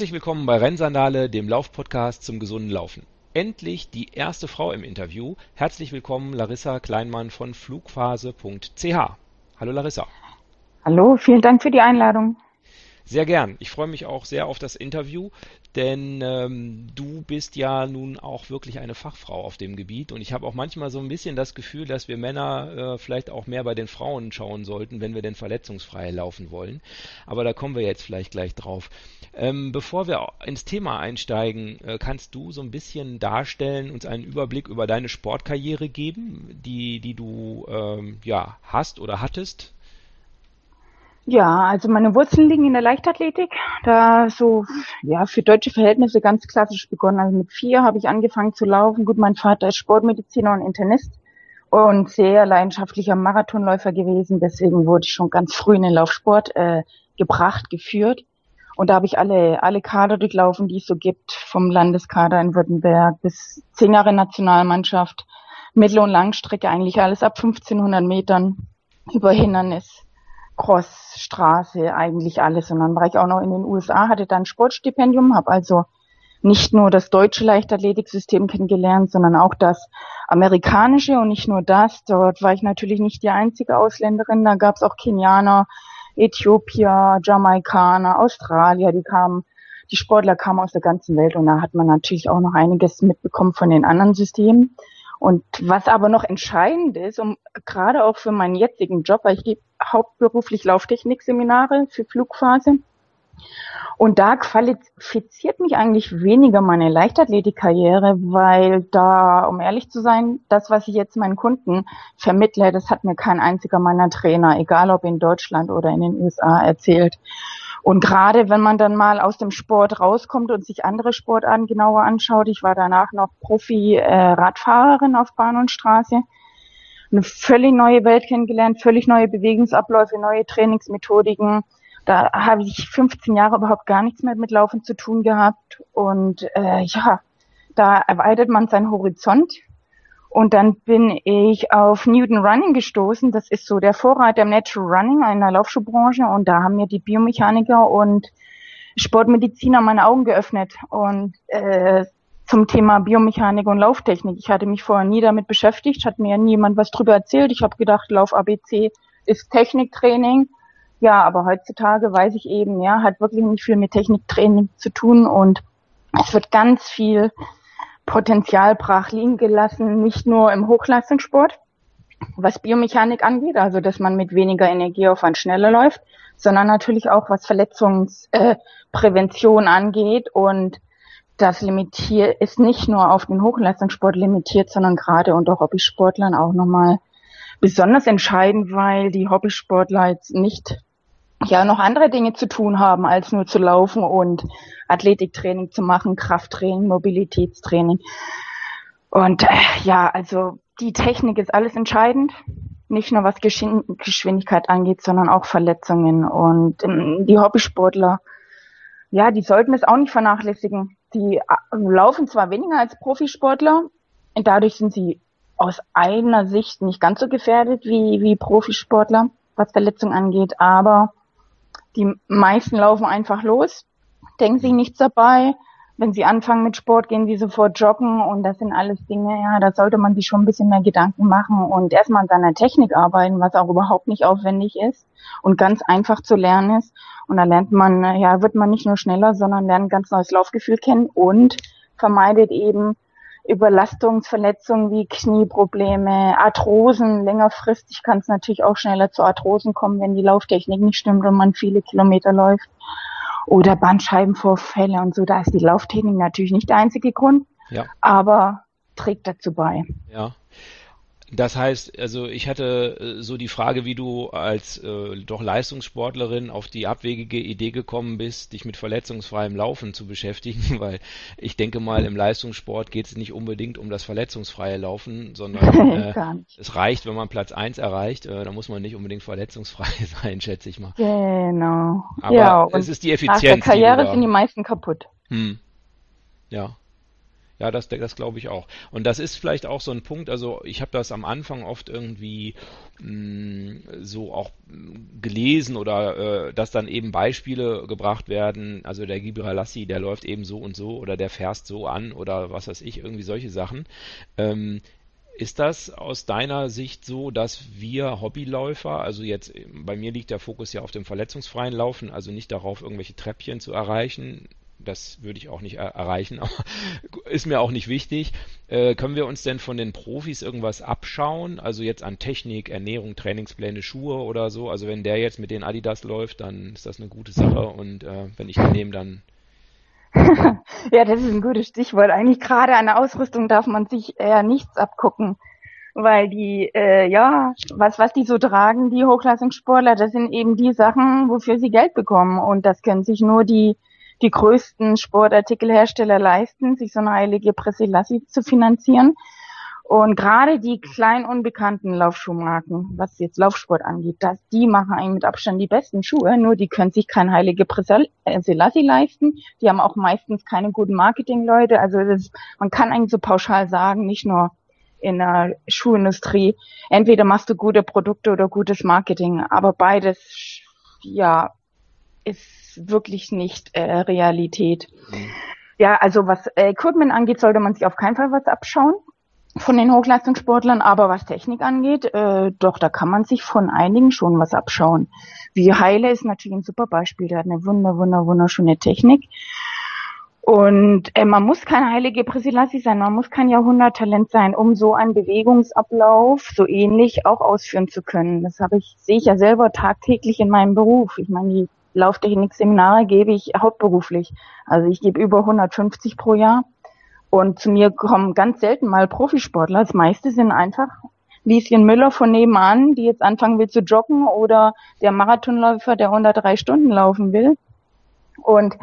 Herzlich willkommen bei Rennsandale, dem Laufpodcast zum gesunden Laufen. Endlich die erste Frau im Interview. Herzlich willkommen Larissa Kleinmann von flugphase.ch. Hallo Larissa. Hallo, vielen Dank für die Einladung. Sehr gern. Ich freue mich auch sehr auf das Interview, denn ähm, du bist ja nun auch wirklich eine Fachfrau auf dem Gebiet und ich habe auch manchmal so ein bisschen das Gefühl, dass wir Männer äh, vielleicht auch mehr bei den Frauen schauen sollten, wenn wir denn verletzungsfrei laufen wollen. Aber da kommen wir jetzt vielleicht gleich drauf. Ähm, bevor wir ins Thema einsteigen, äh, kannst du so ein bisschen darstellen, uns einen Überblick über deine Sportkarriere geben, die, die du ähm, ja, hast oder hattest? Ja, also meine Wurzeln liegen in der Leichtathletik. Da so, ja, für deutsche Verhältnisse ganz klassisch begonnen. Also mit vier habe ich angefangen zu laufen. Gut, mein Vater ist Sportmediziner und Internist und sehr leidenschaftlicher Marathonläufer gewesen. Deswegen wurde ich schon ganz früh in den Laufsport äh, gebracht, geführt. Und da habe ich alle, alle Kader durchlaufen, die es so gibt, vom Landeskader in Württemberg bis zehn Jahre Nationalmannschaft, Mittel- und Langstrecke, eigentlich alles ab 1500 Metern über Hindernis Cross, Straße, eigentlich alles. Und dann war ich auch noch in den USA, hatte dann Sportstipendium, habe also nicht nur das deutsche Leichtathletiksystem kennengelernt, sondern auch das amerikanische und nicht nur das. Dort war ich natürlich nicht die einzige Ausländerin. Da gab es auch Kenianer, Äthiopier, Jamaikaner, Australier, die kamen, die Sportler kamen aus der ganzen Welt und da hat man natürlich auch noch einiges mitbekommen von den anderen Systemen. Und was aber noch entscheidend ist, um gerade auch für meinen jetzigen Job, weil ich gebe hauptberuflich Lauftechnik-Seminare für Flugphase. Und da qualifiziert mich eigentlich weniger meine Leichtathletikkarriere, weil da, um ehrlich zu sein, das, was ich jetzt meinen Kunden vermittle, das hat mir kein einziger meiner Trainer, egal ob in Deutschland oder in den USA, erzählt. Und gerade wenn man dann mal aus dem Sport rauskommt und sich andere Sportarten genauer anschaut, ich war danach noch Profi-Radfahrerin äh, auf Bahn und Straße, eine völlig neue Welt kennengelernt, völlig neue Bewegungsabläufe, neue Trainingsmethodiken. Da habe ich 15 Jahre überhaupt gar nichts mehr mit Laufen zu tun gehabt. Und äh, ja, da erweitert man seinen Horizont. Und dann bin ich auf Newton Running gestoßen. Das ist so der Vorreiter im Natural Running in der Laufschuhbranche. Und da haben mir die Biomechaniker und Sportmediziner meine Augen geöffnet. Und äh, zum Thema Biomechanik und Lauftechnik. Ich hatte mich vorher nie damit beschäftigt, hat mir niemand was drüber erzählt. Ich habe gedacht, Lauf ABC ist Techniktraining. Ja, aber heutzutage weiß ich eben, ja, hat wirklich nicht viel mit Techniktraining zu tun und es wird ganz viel Potenzial brach liegen gelassen, nicht nur im Hochleistungssport, was Biomechanik angeht, also dass man mit weniger Energieaufwand schneller läuft, sondern natürlich auch was Verletzungsprävention äh, angeht und das limitiert, ist nicht nur auf den Hochleistungssport limitiert, sondern gerade unter Hobbysportlern auch nochmal besonders entscheidend, weil die Hobbysportler jetzt nicht ja noch andere Dinge zu tun haben, als nur zu laufen und Athletiktraining zu machen, Krafttraining, Mobilitätstraining. Und äh, ja, also die Technik ist alles entscheidend. Nicht nur was Geschwindigkeit angeht, sondern auch Verletzungen. Und ähm, die Hobbysportler, ja, die sollten es auch nicht vernachlässigen die äh, laufen zwar weniger als Profisportler, dadurch sind sie aus einer Sicht nicht ganz so gefährdet wie, wie Profisportler, was Verletzungen angeht, aber die meisten laufen einfach los, denken sich nichts dabei. Wenn sie anfangen mit Sport, gehen sie sofort joggen und das sind alles Dinge, ja, da sollte man sich schon ein bisschen mehr Gedanken machen und erstmal an seiner Technik arbeiten, was auch überhaupt nicht aufwendig ist und ganz einfach zu lernen ist. Und da lernt man, ja, wird man nicht nur schneller, sondern lernt ein ganz neues Laufgefühl kennen und vermeidet eben Überlastungsverletzungen wie Knieprobleme, Arthrosen. Längerfristig kann es natürlich auch schneller zu Arthrosen kommen, wenn die Lauftechnik nicht stimmt und man viele Kilometer läuft. Oder Bandscheibenvorfälle und so. Da ist die Lauftechnik natürlich nicht der einzige Grund, ja. aber trägt dazu bei. Ja. Das heißt, also ich hatte äh, so die Frage, wie du als äh, doch Leistungssportlerin auf die abwegige Idee gekommen bist, dich mit verletzungsfreiem Laufen zu beschäftigen, weil ich denke mal, im Leistungssport geht es nicht unbedingt um das verletzungsfreie Laufen, sondern äh, es reicht, wenn man Platz 1 erreicht, äh, da muss man nicht unbedingt verletzungsfrei sein, schätze ich mal. Genau. Aber ja, es ist die Effizienz. Nach der Karriere die sind die meisten kaputt. Hm. Ja. Ja, das, das glaube ich auch. Und das ist vielleicht auch so ein Punkt, also ich habe das am Anfang oft irgendwie mh, mm, so auch gelesen oder äh, dass dann eben Beispiele gebracht werden, also der Gibralassi, der läuft eben so und so oder der fährst so an oder was weiß ich, irgendwie solche Sachen. Ähm, ist das aus deiner Sicht so, dass wir Hobbyläufer, also jetzt bei mir liegt der Fokus ja auf dem verletzungsfreien Laufen, also nicht darauf, irgendwelche Treppchen zu erreichen, das würde ich auch nicht er erreichen, aber ist mir auch nicht wichtig. Äh, können wir uns denn von den Profis irgendwas abschauen? Also jetzt an Technik, Ernährung, Trainingspläne, Schuhe oder so. Also wenn der jetzt mit den Adidas läuft, dann ist das eine gute Sache und äh, wenn ich den nehme, dann. ja, das ist ein gutes Stichwort. Eigentlich gerade an der Ausrüstung darf man sich eher nichts abgucken weil die, äh, ja, was, was die so tragen, die Hochleistungssportler, das sind eben die Sachen, wofür sie Geld bekommen. Und das können sich nur die die größten Sportartikelhersteller leisten, sich so eine heilige Pressilassi zu finanzieren. Und gerade die kleinen unbekannten Laufschuhmarken, was jetzt Laufsport angeht, dass die machen eigentlich mit Abstand die besten Schuhe, nur die können sich kein heilige Selassie leisten. Die haben auch meistens keine guten Marketingleute. Also das, man kann eigentlich so pauschal sagen, nicht nur in der Schuhindustrie, entweder machst du gute Produkte oder gutes Marketing, aber beides, ja, ist wirklich nicht äh, Realität. Mhm. Ja, also was äh, Equipment angeht, sollte man sich auf keinen Fall was abschauen von den Hochleistungssportlern, aber was Technik angeht, äh, doch, da kann man sich von einigen schon was abschauen. Wie Heile ist natürlich ein super Beispiel, der hat eine wunder, wunder, wunderschöne Technik. Und äh, man muss kein heilige Presilassi sein, man muss kein Jahrhunderttalent sein, um so einen Bewegungsablauf so ähnlich auch ausführen zu können. Das habe ich, sehe ich ja selber tagtäglich in meinem Beruf. Ich meine, die Lauftechnik-Seminare gebe ich hauptberuflich. Also ich gebe über 150 pro Jahr. Und zu mir kommen ganz selten mal Profisportler. Das meiste sind einfach Lieschen Müller von nebenan, die jetzt anfangen will zu joggen oder der Marathonläufer, der 103 Stunden laufen will. Und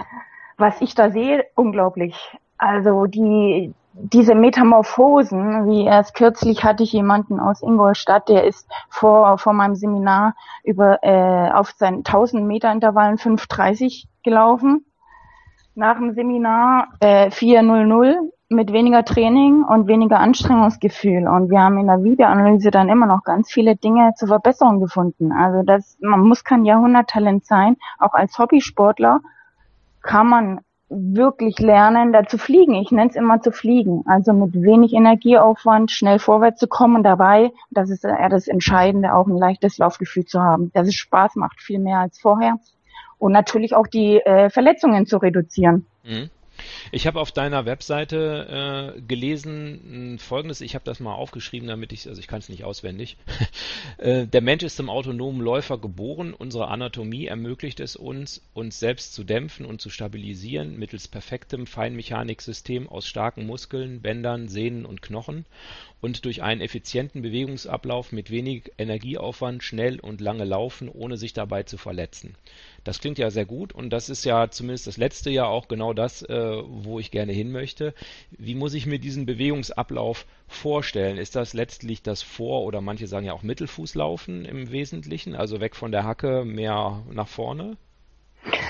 was ich da sehe, unglaublich. Also die, diese Metamorphosen, wie erst kürzlich hatte ich jemanden aus Ingolstadt, der ist vor, vor meinem Seminar über äh, auf seinen 1000 Meter Intervallen 5,30 gelaufen. Nach dem Seminar äh, 4,00 mit weniger Training und weniger Anstrengungsgefühl. Und wir haben in der Videoanalyse dann immer noch ganz viele Dinge zur Verbesserung gefunden. Also das, man muss kein Jahrhunderttalent sein. Auch als Hobbysportler kann man wirklich lernen, da zu fliegen. Ich nenne es immer zu fliegen. Also mit wenig Energieaufwand schnell vorwärts zu kommen dabei, das ist eher das Entscheidende, auch ein leichtes Laufgefühl zu haben, dass es Spaß macht, viel mehr als vorher. Und natürlich auch die äh, Verletzungen zu reduzieren. Mhm. Ich habe auf deiner Webseite äh, gelesen äh, folgendes, ich habe das mal aufgeschrieben, damit ich, also ich kann es nicht auswendig. äh, der Mensch ist zum autonomen Läufer geboren. Unsere Anatomie ermöglicht es uns, uns selbst zu dämpfen und zu stabilisieren mittels perfektem Feinmechaniksystem aus starken Muskeln, Bändern, Sehnen und Knochen und durch einen effizienten Bewegungsablauf mit wenig Energieaufwand schnell und lange laufen, ohne sich dabei zu verletzen. Das klingt ja sehr gut und das ist ja zumindest das letzte Jahr auch genau das, äh, wo ich gerne hin möchte. Wie muss ich mir diesen Bewegungsablauf vorstellen? Ist das letztlich das Vor- oder manche sagen ja auch Mittelfußlaufen im Wesentlichen, also weg von der Hacke, mehr nach vorne?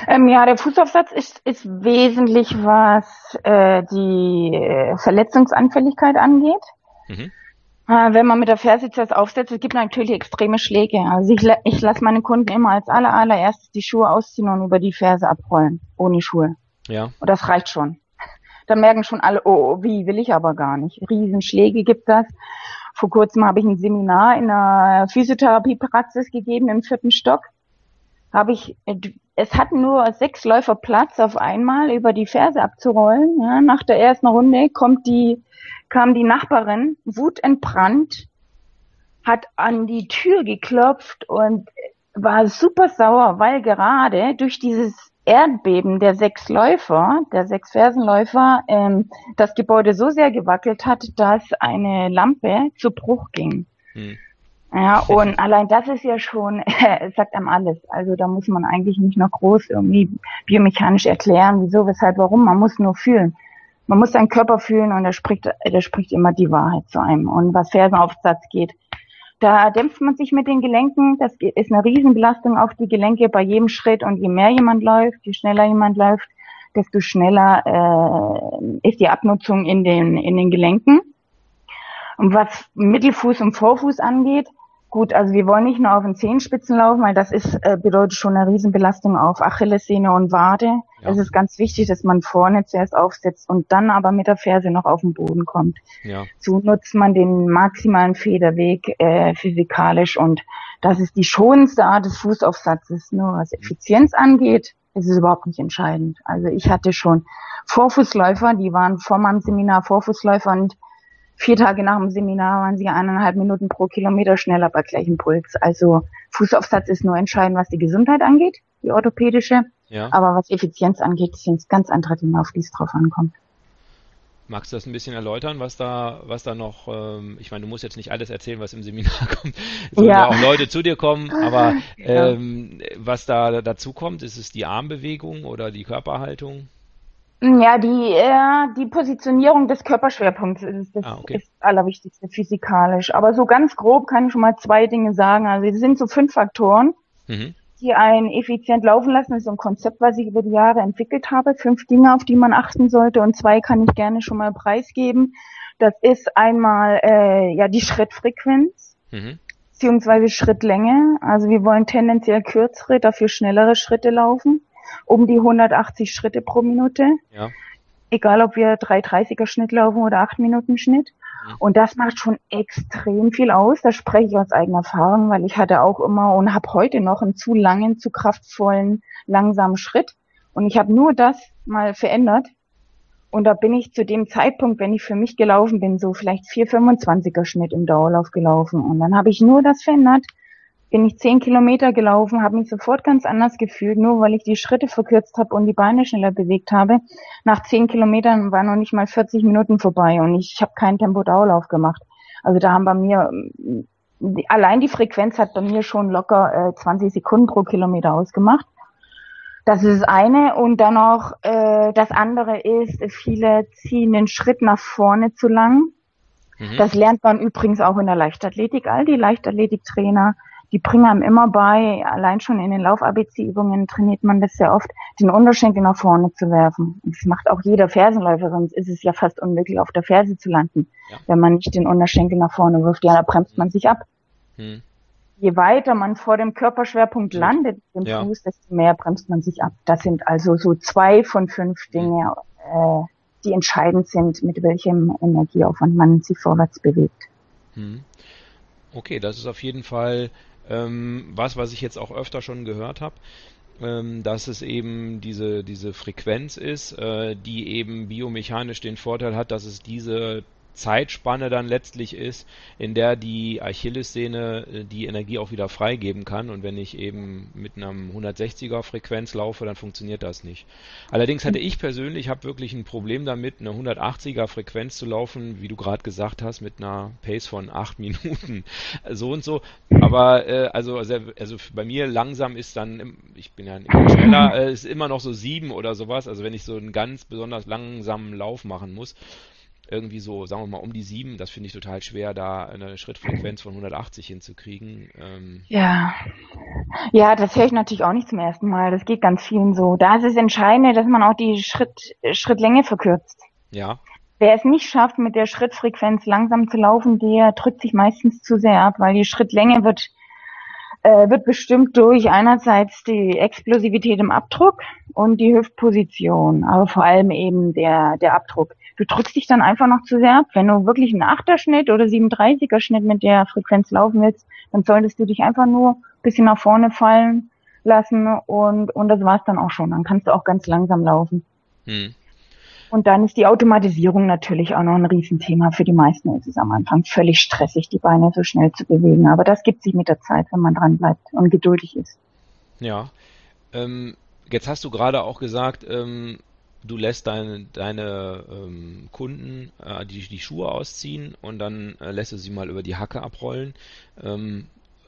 Ähm, ja, der Fußaufsatz ist, ist wesentlich, was äh, die Verletzungsanfälligkeit angeht. Mhm. Äh, wenn man mit der Ferse zuerst aufsetzt, es gibt natürlich extreme Schläge. Also ich, ich lasse meine Kunden immer als aller, allererstes die Schuhe ausziehen und über die Ferse abrollen, ohne Schuhe. Ja. Und das reicht schon. Da merken schon alle, oh, wie will ich aber gar nicht. Riesenschläge gibt das. Vor kurzem habe ich ein Seminar in einer Physiotherapiepraxis gegeben im vierten Stock. Habe ich, es hatten nur sechs Läufer Platz auf einmal über die Ferse abzurollen. Ja, nach der ersten Runde kommt die kam die Nachbarin, wutentbrannt, hat an die Tür geklopft und war super sauer, weil gerade durch dieses Erdbeben der sechs Läufer, der sechs Fersenläufer, ähm, das Gebäude so sehr gewackelt hat, dass eine Lampe zu Bruch ging. Hm. Ja, und allein das ist ja schon, äh, sagt einem alles. Also da muss man eigentlich nicht noch groß irgendwie biomechanisch erklären, wieso, weshalb, warum. Man muss nur fühlen man muss seinen Körper fühlen und er spricht, er spricht immer die Wahrheit zu einem. Und was Fersenaufsatz geht, da dämpft man sich mit den Gelenken. Das ist eine Riesenbelastung auf die Gelenke bei jedem Schritt. Und je mehr jemand läuft, je schneller jemand läuft, desto schneller äh, ist die Abnutzung in den, in den Gelenken. Und was Mittelfuß und Vorfuß angeht, gut, also wir wollen nicht nur auf den Zehenspitzen laufen, weil das ist, äh, bedeutet schon eine Riesenbelastung auf Achillessehne und Wade. Ja. Es ist ganz wichtig, dass man vorne zuerst aufsetzt und dann aber mit der Ferse noch auf den Boden kommt. Ja. So nutzt man den maximalen Federweg äh, physikalisch und das ist die schonendste Art des Fußaufsatzes. Nur was Effizienz angeht, ist es überhaupt nicht entscheidend. Also ich hatte schon Vorfußläufer, die waren vor meinem Seminar Vorfußläufer und vier Tage nach dem Seminar waren sie eineinhalb Minuten pro Kilometer schneller bei gleichem Puls. Also Fußaufsatz ist nur entscheidend, was die Gesundheit angeht, die orthopädische. Ja. Aber was Effizienz angeht, sind es ganz andere Dinge, auf die es drauf ankommt. Magst du das ein bisschen erläutern, was da, was da noch, ähm, ich meine, du musst jetzt nicht alles erzählen, was im Seminar kommt, sondern ja. auch Leute zu dir kommen, aber ähm, ja. was da dazu kommt, ist es die Armbewegung oder die Körperhaltung? Ja, die, äh, die Positionierung des Körperschwerpunkts ist das, ah, okay. ist das Allerwichtigste physikalisch. Aber so ganz grob kann ich schon mal zwei Dinge sagen. Also es sind so fünf Faktoren, mhm. die einen effizient laufen lassen. Das ist so ein Konzept, was ich über die Jahre entwickelt habe. Fünf Dinge, auf die man achten sollte. Und zwei kann ich gerne schon mal preisgeben. Das ist einmal äh, ja die Schrittfrequenz. Mhm. Beziehungsweise Schrittlänge. Also wir wollen tendenziell kürzere, dafür schnellere Schritte laufen um die 180 Schritte pro Minute. Ja. Egal, ob wir 330er Schnitt laufen oder 8 Minuten Schnitt. Mhm. Und das macht schon extrem viel aus. Da spreche ich aus eigener Erfahrung, weil ich hatte auch immer und habe heute noch einen zu langen, zu kraftvollen, langsamen Schritt. Und ich habe nur das mal verändert. Und da bin ich zu dem Zeitpunkt, wenn ich für mich gelaufen bin, so vielleicht 425er Schnitt im Dauerlauf gelaufen. Und dann habe ich nur das verändert bin ich zehn Kilometer gelaufen, habe mich sofort ganz anders gefühlt, nur weil ich die Schritte verkürzt habe und die Beine schneller bewegt habe. Nach zehn Kilometern war noch nicht mal 40 Minuten vorbei und ich habe keinen Tempo-Dauerlauf gemacht. Also da haben bei mir, allein die Frequenz hat bei mir schon locker äh, 20 Sekunden pro Kilometer ausgemacht. Das ist das eine. Und dann noch äh, das andere ist, viele ziehen den Schritt nach vorne zu lang. Mhm. Das lernt man übrigens auch in der Leichtathletik. All die Leichtathletiktrainer die bringen einem immer bei, allein schon in den Lauf-ABC-Übungen trainiert man das sehr oft, den Unterschenkel nach vorne zu werfen. Das macht auch jeder Fersenläufer, sonst ist es ja fast unmöglich, auf der Ferse zu landen, ja. wenn man nicht den Unterschenkel nach vorne wirft. Ja, da bremst man sich ab. Hm. Je weiter man vor dem Körperschwerpunkt landet, dem ja. Fuß, desto mehr bremst man sich ab. Das sind also so zwei von fünf hm. Dinge, äh, die entscheidend sind, mit welchem Energieaufwand man sich vorwärts bewegt. Hm. Okay, das ist auf jeden Fall ähm, was, was ich jetzt auch öfter schon gehört habe, ähm, dass es eben diese, diese Frequenz ist, äh, die eben biomechanisch den Vorteil hat, dass es diese Zeitspanne dann letztlich ist, in der die Achillessehne äh, die Energie auch wieder freigeben kann. Und wenn ich eben mit einer 160er Frequenz laufe, dann funktioniert das nicht. Allerdings hatte ich persönlich habe wirklich ein Problem damit, eine 180er Frequenz zu laufen, wie du gerade gesagt hast, mit einer Pace von 8 Minuten. So und so. Aber äh, also, also, also bei mir langsam ist dann, ich bin ja immer schneller, äh, ist immer noch so 7 oder sowas. Also wenn ich so einen ganz besonders langsamen Lauf machen muss irgendwie so, sagen wir mal, um die sieben. Das finde ich total schwer, da eine Schrittfrequenz von 180 hinzukriegen. Ähm ja. Ja, das höre ich natürlich auch nicht zum ersten Mal. Das geht ganz vielen so. Da ist es entscheidend, dass man auch die Schritt, Schrittlänge verkürzt. Ja. Wer es nicht schafft, mit der Schrittfrequenz langsam zu laufen, der drückt sich meistens zu sehr ab, weil die Schrittlänge wird wird bestimmt durch einerseits die Explosivität im Abdruck und die Hüftposition, aber vor allem eben der, der Abdruck. Du drückst dich dann einfach noch zu sehr ab. Wenn du wirklich einen Achterschnitt oder 37er Schnitt mit der Frequenz laufen willst, dann solltest du dich einfach nur ein bisschen nach vorne fallen lassen und, und das war's dann auch schon. Dann kannst du auch ganz langsam laufen. Hm. Und dann ist die Automatisierung natürlich auch noch ein Riesenthema. Für die meisten ist es am Anfang völlig stressig, die Beine so schnell zu bewegen. Aber das gibt sich mit der Zeit, wenn man dran bleibt und geduldig ist. Ja. Ähm, jetzt hast du gerade auch gesagt, ähm, du lässt deine, deine ähm, Kunden äh, die, die Schuhe ausziehen und dann äh, lässt du sie mal über die Hacke abrollen. Ähm,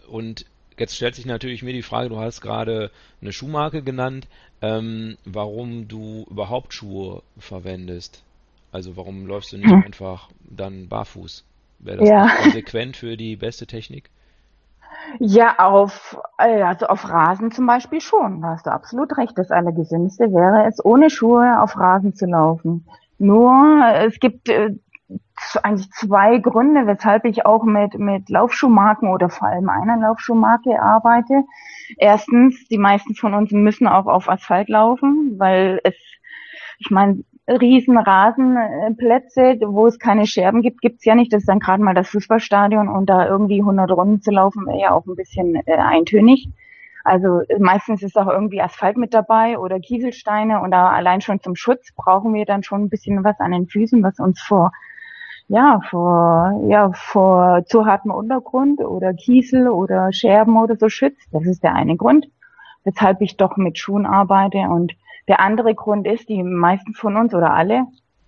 und Jetzt stellt sich natürlich mir die Frage, du hast gerade eine Schuhmarke genannt, ähm, warum du überhaupt Schuhe verwendest. Also warum läufst du nicht hm. einfach dann barfuß? Wäre das ja. konsequent für die beste Technik? Ja, auf, äh, also auf Rasen zum Beispiel schon. Da hast du absolut recht. Das Allergesündeste wäre es, ohne Schuhe auf Rasen zu laufen. Nur, es gibt äh, eigentlich zwei Gründe, weshalb ich auch mit, mit Laufschuhmarken oder vor allem einer Laufschuhmarke arbeite. Erstens, die meisten von uns müssen auch auf Asphalt laufen, weil es, ich meine, riesen Rasenplätze, wo es keine Scherben gibt, gibt's ja nicht. Das ist dann gerade mal das Fußballstadion und da irgendwie 100 Runden zu laufen, wäre ja auch ein bisschen äh, eintönig. Also meistens ist auch irgendwie Asphalt mit dabei oder Kieselsteine und da allein schon zum Schutz brauchen wir dann schon ein bisschen was an den Füßen, was uns vor ja, vor, ja, vor zu hartem Untergrund oder Kiesel oder Scherben oder so schützt. Das ist der eine Grund, weshalb ich doch mit Schuhen arbeite. Und der andere Grund ist, die meisten von uns oder alle,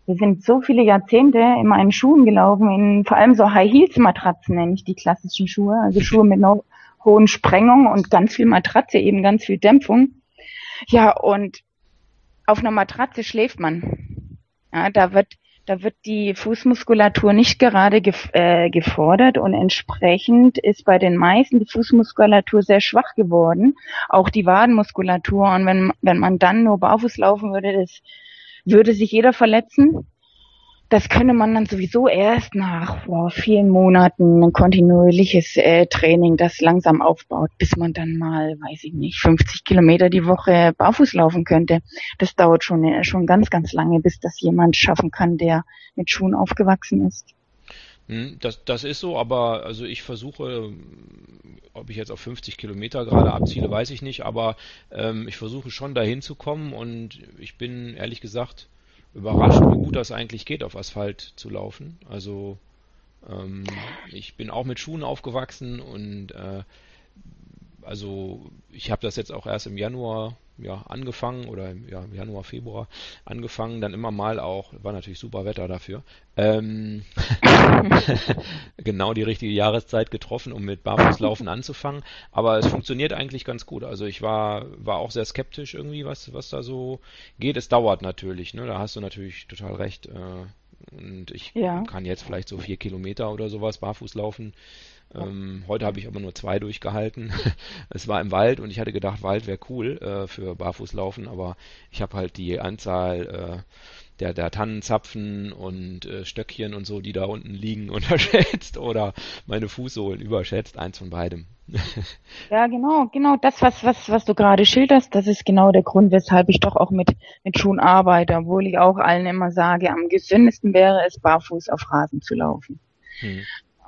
wir sind so viele Jahrzehnte immer in Schuhen gelaufen, in vor allem so High Heels Matratzen nenne ich die klassischen Schuhe, also Schuhe mit einer hohen Sprengung und ganz viel Matratze, eben ganz viel Dämpfung. Ja, und auf einer Matratze schläft man. Ja, da wird da wird die Fußmuskulatur nicht gerade gef äh, gefordert und entsprechend ist bei den meisten die Fußmuskulatur sehr schwach geworden, auch die Wadenmuskulatur. Und wenn, wenn man dann nur barfuß laufen würde, das würde sich jeder verletzen das könne man dann sowieso erst nach boah, vielen Monaten ein kontinuierliches äh, Training, das langsam aufbaut, bis man dann mal, weiß ich nicht, 50 Kilometer die Woche barfuß laufen könnte. Das dauert schon, äh, schon ganz, ganz lange, bis das jemand schaffen kann, der mit Schuhen aufgewachsen ist. Hm, das, das ist so, aber also ich versuche, ob ich jetzt auf 50 Kilometer gerade abziele, weiß ich nicht, aber ähm, ich versuche schon dahin zu kommen und ich bin ehrlich gesagt überrascht, wie gut das eigentlich geht, auf Asphalt zu laufen. Also ähm, ich bin auch mit Schuhen aufgewachsen und äh, also ich habe das jetzt auch erst im Januar ja, angefangen oder im ja, Januar, Februar angefangen, dann immer mal auch, war natürlich super Wetter dafür, ähm, genau die richtige Jahreszeit getroffen, um mit Barfußlaufen anzufangen. Aber es funktioniert eigentlich ganz gut. Also ich war, war auch sehr skeptisch irgendwie, was, was da so geht. Es dauert natürlich, ne? Da hast du natürlich total recht. Äh, und ich ja. kann jetzt vielleicht so vier Kilometer oder sowas barfuß laufen. Ähm, heute habe ich aber nur zwei durchgehalten. es war im Wald und ich hatte gedacht, Wald wäre cool äh, für Barfußlaufen, aber ich habe halt die Anzahl äh, der, der Tannenzapfen und äh, Stöckchen und so, die da unten liegen, unterschätzt oder meine Fußsohlen überschätzt. Eins von beidem. ja, genau, genau. Das, was, was, was du gerade schilderst, das ist genau der Grund, weshalb ich doch auch mit, mit Schuhen arbeite, obwohl ich auch allen immer sage, am gesündesten wäre es, barfuß auf Rasen zu laufen. Hm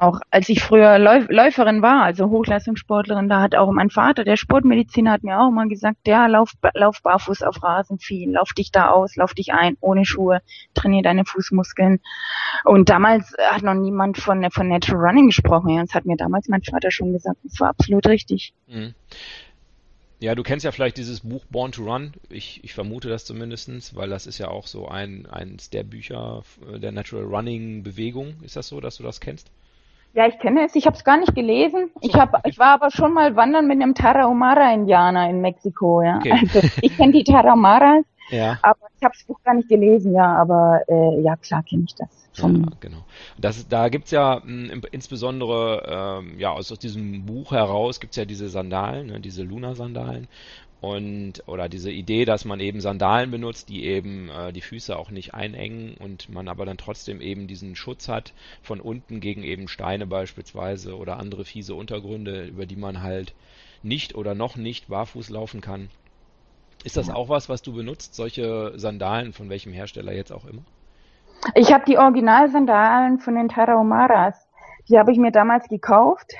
auch als ich früher Läuferin war, also Hochleistungssportlerin, da hat auch mein Vater, der Sportmediziner, hat mir auch mal gesagt, ja, lauf, lauf barfuß auf Rasen viel, lauf dich da aus, lauf dich ein, ohne Schuhe, trainier deine Fußmuskeln. Und damals hat noch niemand von, von Natural Running gesprochen. Das hat mir damals mein Vater schon gesagt. Das war absolut richtig. Mhm. Ja, du kennst ja vielleicht dieses Buch Born to Run. Ich, ich vermute das zumindest, weil das ist ja auch so ein, eins der Bücher der Natural Running Bewegung. Ist das so, dass du das kennst? Ja, ich kenne es. Ich habe es gar nicht gelesen. Ich hab, ich war aber schon mal wandern mit einem Tarahumara-Indianer in Mexiko. Ja, okay. also ich kenne die Tarahumaras, ja. aber ich habe das Buch gar nicht gelesen. Ja, aber äh, ja, klar kenne ich das. Ja, genau. Das, da gibt's ja mh, insbesondere ähm, ja aus, aus diesem Buch heraus gibt's ja diese Sandalen, ne, diese Luna-Sandalen und oder diese Idee, dass man eben Sandalen benutzt, die eben äh, die Füße auch nicht einengen und man aber dann trotzdem eben diesen Schutz hat von unten gegen eben Steine beispielsweise oder andere fiese Untergründe, über die man halt nicht oder noch nicht barfuß laufen kann. Ist das auch was, was du benutzt, solche Sandalen von welchem Hersteller jetzt auch immer? Ich habe die Originalsandalen von den Tarahumaras. Die habe ich mir damals gekauft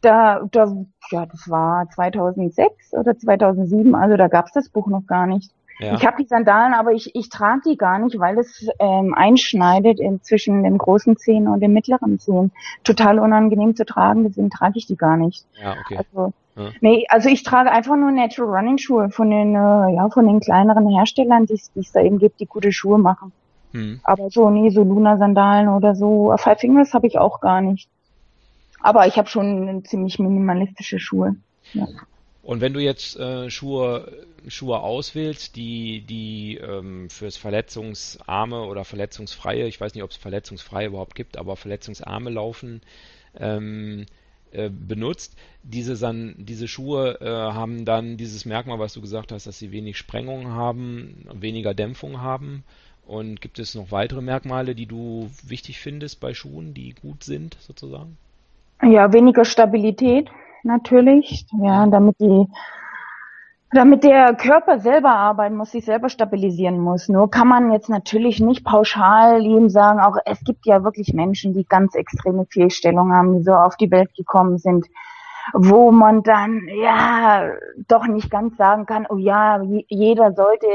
da, da, ja, das war 2006 oder 2007, also da gab's das Buch noch gar nicht. Ja. Ich habe die Sandalen, aber ich, ich trage die gar nicht, weil es ähm, einschneidet in, zwischen dem großen Zehen und dem mittleren Zehen. Total unangenehm zu tragen, deswegen trage ich die gar nicht. Ja, okay. Also, ja. Nee, also ich trage einfach nur Natural Running Schuhe von den, äh, ja, von den kleineren Herstellern, die es da eben gibt, die gute Schuhe machen. Hm. Aber so, nee, so Luna-Sandalen oder so, Five Fingers habe ich auch gar nicht. Aber ich habe schon ziemlich minimalistische Schuhe. Ja. Und wenn du jetzt äh, Schuhe, Schuhe auswählst, die, die ähm, fürs verletzungsarme oder verletzungsfreie, ich weiß nicht, ob es verletzungsfreie überhaupt gibt, aber verletzungsarme laufen, ähm, äh, benutzt. Diese, san, diese Schuhe äh, haben dann dieses Merkmal, was du gesagt hast, dass sie wenig Sprengung haben, weniger Dämpfung haben. Und gibt es noch weitere Merkmale, die du wichtig findest bei Schuhen, die gut sind, sozusagen? Ja, weniger Stabilität natürlich, ja, damit die damit der Körper selber arbeiten muss, sich selber stabilisieren muss. Nur kann man jetzt natürlich nicht pauschal ihm sagen, auch es gibt ja wirklich Menschen, die ganz extreme Fehlstellungen haben, die so auf die Welt gekommen sind, wo man dann ja doch nicht ganz sagen kann, oh ja, jeder sollte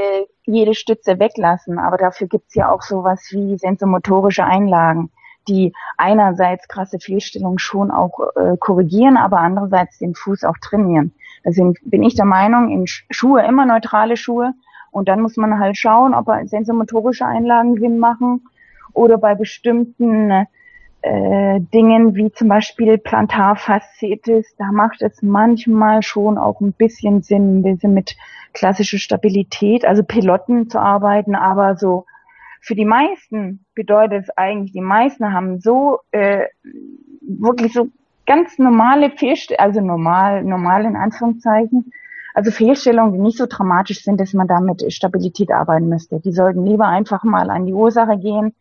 jede Stütze weglassen. Aber dafür gibt's ja auch sowas wie sensomotorische Einlagen, die einerseits krasse Fehlstellungen schon auch äh, korrigieren, aber andererseits den Fuß auch trainieren. Deswegen bin ich der Meinung, in Schuhe immer neutrale Schuhe. Und dann muss man halt schauen, ob sensomotorische Einlagen Sinn machen oder bei bestimmten äh, Dingen wie zum Beispiel Plantarfasziitis, da macht es manchmal schon auch ein bisschen Sinn, ein bisschen mit klassischer Stabilität, also Piloten zu arbeiten, aber so für die meisten bedeutet es eigentlich, die meisten haben so äh, wirklich so ganz normale Fehlstellungen, also normal, normal in Anführungszeichen, also Fehlstellungen, die nicht so dramatisch sind, dass man da mit Stabilität arbeiten müsste. Die sollten lieber einfach mal an die Ursache gehen,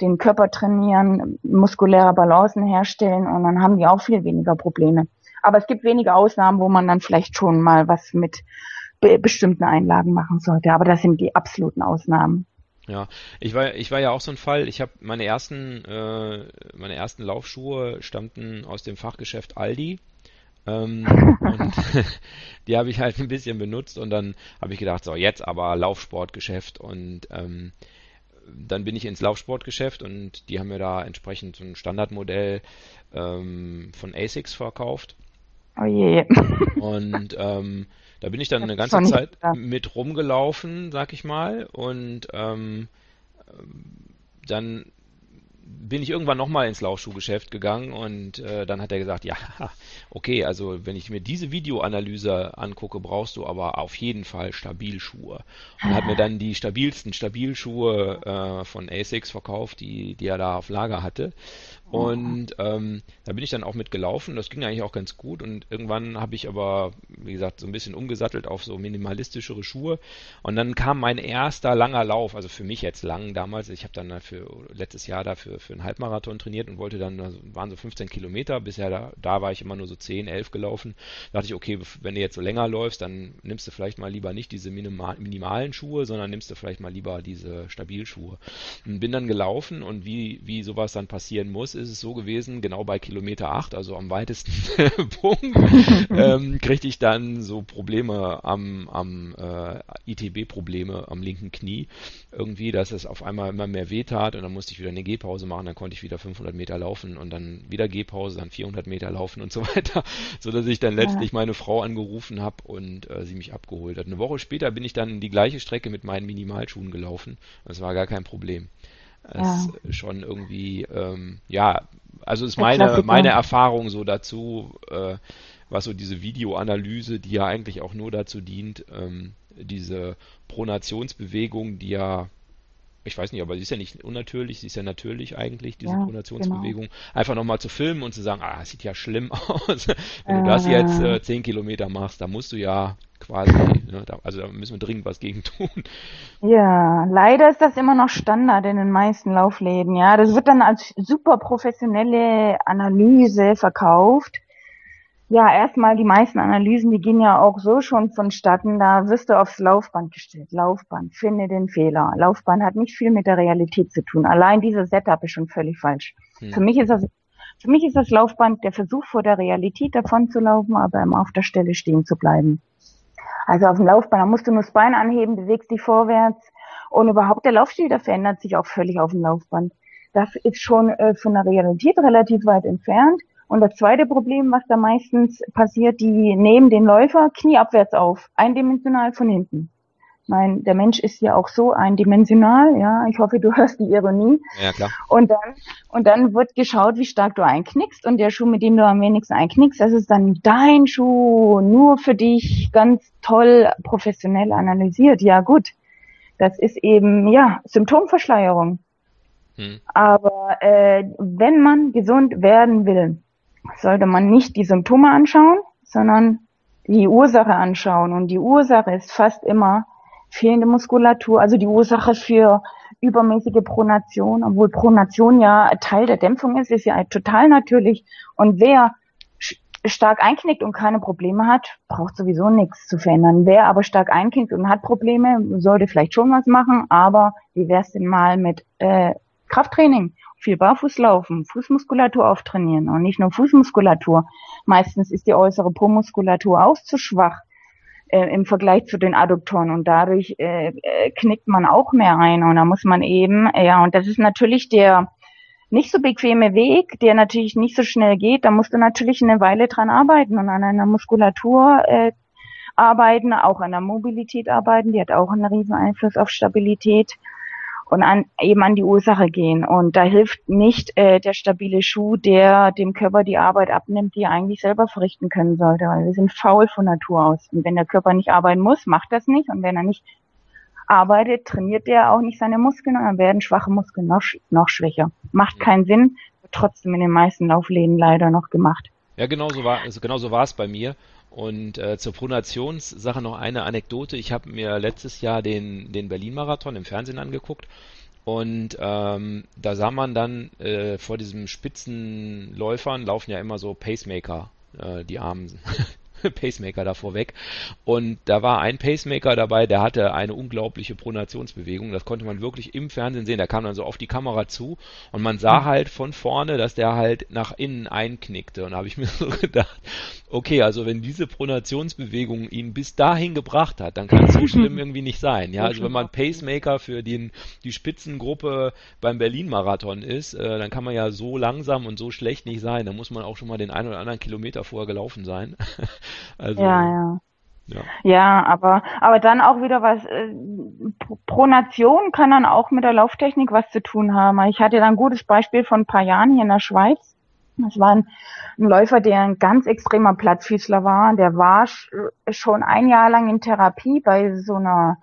den Körper trainieren, muskuläre Balancen herstellen und dann haben die auch viel weniger Probleme. Aber es gibt wenige Ausnahmen, wo man dann vielleicht schon mal was mit be bestimmten Einlagen machen sollte. Aber das sind die absoluten Ausnahmen. Ja, ich war, ich war ja auch so ein Fall. Ich habe meine ersten, äh, meine ersten Laufschuhe stammten aus dem Fachgeschäft Aldi. Ähm, und die habe ich halt ein bisschen benutzt und dann habe ich gedacht, so jetzt aber Laufsportgeschäft und ähm, dann bin ich ins Laufsportgeschäft und die haben mir da entsprechend so ein Standardmodell ähm, von ASICS verkauft. Oh je. Und ähm, da bin ich dann eine ganze Zeit mit rumgelaufen, sag ich mal. Und ähm, dann bin ich irgendwann nochmal ins Laufschuhgeschäft gegangen und äh, dann hat er gesagt, ja, okay, also wenn ich mir diese Videoanalyse angucke, brauchst du aber auf jeden Fall Stabilschuhe. Und hat mir dann die stabilsten Stabilschuhe äh, von ASICS verkauft, die, die er da auf Lager hatte. Und ähm, da bin ich dann auch mitgelaufen. Das ging eigentlich auch ganz gut. Und irgendwann habe ich aber, wie gesagt, so ein bisschen umgesattelt auf so minimalistischere Schuhe. Und dann kam mein erster langer Lauf, also für mich jetzt lang damals. Ich habe dann für letztes Jahr dafür für einen Halbmarathon trainiert und wollte dann, also waren so 15 Kilometer. Bisher da, da war ich immer nur so 10, 11 gelaufen. Da dachte ich, okay, wenn du jetzt so länger läufst, dann nimmst du vielleicht mal lieber nicht diese minimal, minimalen Schuhe, sondern nimmst du vielleicht mal lieber diese Stabilschuhe. Und bin dann gelaufen und wie, wie sowas dann passieren muss, ist es so gewesen, genau bei Kilometer 8, also am weitesten Punkt, ähm, kriegte ich dann so Probleme am, am äh, ITB-Probleme am linken Knie. Irgendwie, dass es auf einmal immer mehr weh tat und dann musste ich wieder eine Gehpause machen, dann konnte ich wieder 500 Meter laufen und dann wieder Gehpause, dann 400 Meter laufen und so weiter, so dass ich dann letztlich meine Frau angerufen habe und äh, sie mich abgeholt hat. Eine Woche später bin ich dann die gleiche Strecke mit meinen Minimalschuhen gelaufen. Das war gar kein Problem. Es ja. schon irgendwie, ähm, ja, also ist meine, meine Erfahrung so dazu, äh, was so diese Videoanalyse, die ja eigentlich auch nur dazu dient, ähm, diese Pronationsbewegung, die ja ich weiß nicht, aber sie ist ja nicht unnatürlich, sie ist ja natürlich eigentlich, diese ja, Pronationsbewegung, genau. einfach nochmal zu filmen und zu sagen, ah, sieht ja schlimm aus. Wenn äh, du das jetzt äh, 10 Kilometer machst, da musst du ja quasi, ne, da, also da müssen wir dringend was gegen tun. Ja, leider ist das immer noch Standard in den meisten Laufläden, ja. Das wird dann als super professionelle Analyse verkauft ja, erstmal die meisten Analysen, die gehen ja auch so schon vonstatten. Da wirst du aufs Laufband gestellt. Laufband, finde den Fehler. Laufband hat nicht viel mit der Realität zu tun. Allein dieses Setup ist schon völlig falsch. Hm. Für mich ist das, für mich ist das Laufband der Versuch vor der Realität davon zu laufen, aber immer auf der Stelle stehen zu bleiben. Also auf dem Laufband, da musst du nur das Bein anheben, bewegst dich vorwärts und überhaupt der Laufstil, der verändert sich auch völlig auf dem Laufband. Das ist schon äh, von der Realität relativ weit entfernt. Und das zweite Problem, was da meistens passiert, die nehmen den Läufer knieabwärts auf, eindimensional von hinten. Ich meine, der Mensch ist ja auch so eindimensional, ja. Ich hoffe, du hörst die Ironie. Ja, klar. Und dann, und dann wird geschaut, wie stark du einknickst. Und der Schuh, mit dem du am wenigsten einknickst, das ist dann dein Schuh, nur für dich, ganz toll, professionell analysiert. Ja, gut. Das ist eben, ja, Symptomverschleierung. Hm. Aber äh, wenn man gesund werden will, sollte man nicht die Symptome anschauen, sondern die Ursache anschauen. Und die Ursache ist fast immer fehlende Muskulatur, also die Ursache für übermäßige Pronation, obwohl Pronation ja Teil der Dämpfung ist, ist ja total natürlich. Und wer stark einknickt und keine Probleme hat, braucht sowieso nichts zu verändern. Wer aber stark einknickt und hat Probleme, sollte vielleicht schon was machen, aber wie wär's denn mal mit äh, Krafttraining? Viel Barfuß laufen, Fußmuskulatur auftrainieren und nicht nur Fußmuskulatur. Meistens ist die äußere Po-Muskulatur auch zu schwach äh, im Vergleich zu den Adduktoren und dadurch äh, äh, knickt man auch mehr ein und da muss man eben, ja, und das ist natürlich der nicht so bequeme Weg, der natürlich nicht so schnell geht, da musst du natürlich eine Weile dran arbeiten und an einer Muskulatur äh, arbeiten, auch an der Mobilität arbeiten, die hat auch einen riesen Einfluss auf Stabilität und an, eben an die Ursache gehen. Und da hilft nicht äh, der stabile Schuh, der dem Körper die Arbeit abnimmt, die er eigentlich selber verrichten können sollte, weil wir sind faul von Natur aus. Und wenn der Körper nicht arbeiten muss, macht das nicht. Und wenn er nicht arbeitet, trainiert er auch nicht seine Muskeln und dann werden schwache Muskeln noch, noch schwächer. Macht keinen Sinn, wird trotzdem in den meisten Laufläden leider noch gemacht. Ja, genau so war, also genau so war es bei mir. Und äh, zur Pronationssache noch eine Anekdote. Ich habe mir letztes Jahr den, den Berlin-Marathon im Fernsehen angeguckt und ähm, da sah man dann äh, vor diesen Spitzenläufern laufen ja immer so Pacemaker, äh, die Armen Pacemaker davor weg. Und da war ein Pacemaker dabei, der hatte eine unglaubliche Pronationsbewegung. Das konnte man wirklich im Fernsehen sehen. Der kam dann so auf die Kamera zu und man sah hm. halt von vorne, dass der halt nach innen einknickte. Und da habe ich mir so gedacht, okay, also wenn diese Pronationsbewegung ihn bis dahin gebracht hat, dann kann es so schlimm irgendwie nicht sein. Ja, also wenn man Pacemaker für den, die Spitzengruppe beim Berlin-Marathon ist, äh, dann kann man ja so langsam und so schlecht nicht sein. Da muss man auch schon mal den einen oder anderen Kilometer vorher gelaufen sein. Also, ja, ja. Ja. ja, aber, aber dann auch wieder was, äh, Pronation kann dann auch mit der Lauftechnik was zu tun haben. Ich hatte dann ein gutes Beispiel von ein paar Jahren hier in der Schweiz. Das war ein, ein Läufer, der ein ganz extremer Plattfüßler war. Der war schon ein Jahr lang in Therapie bei so einer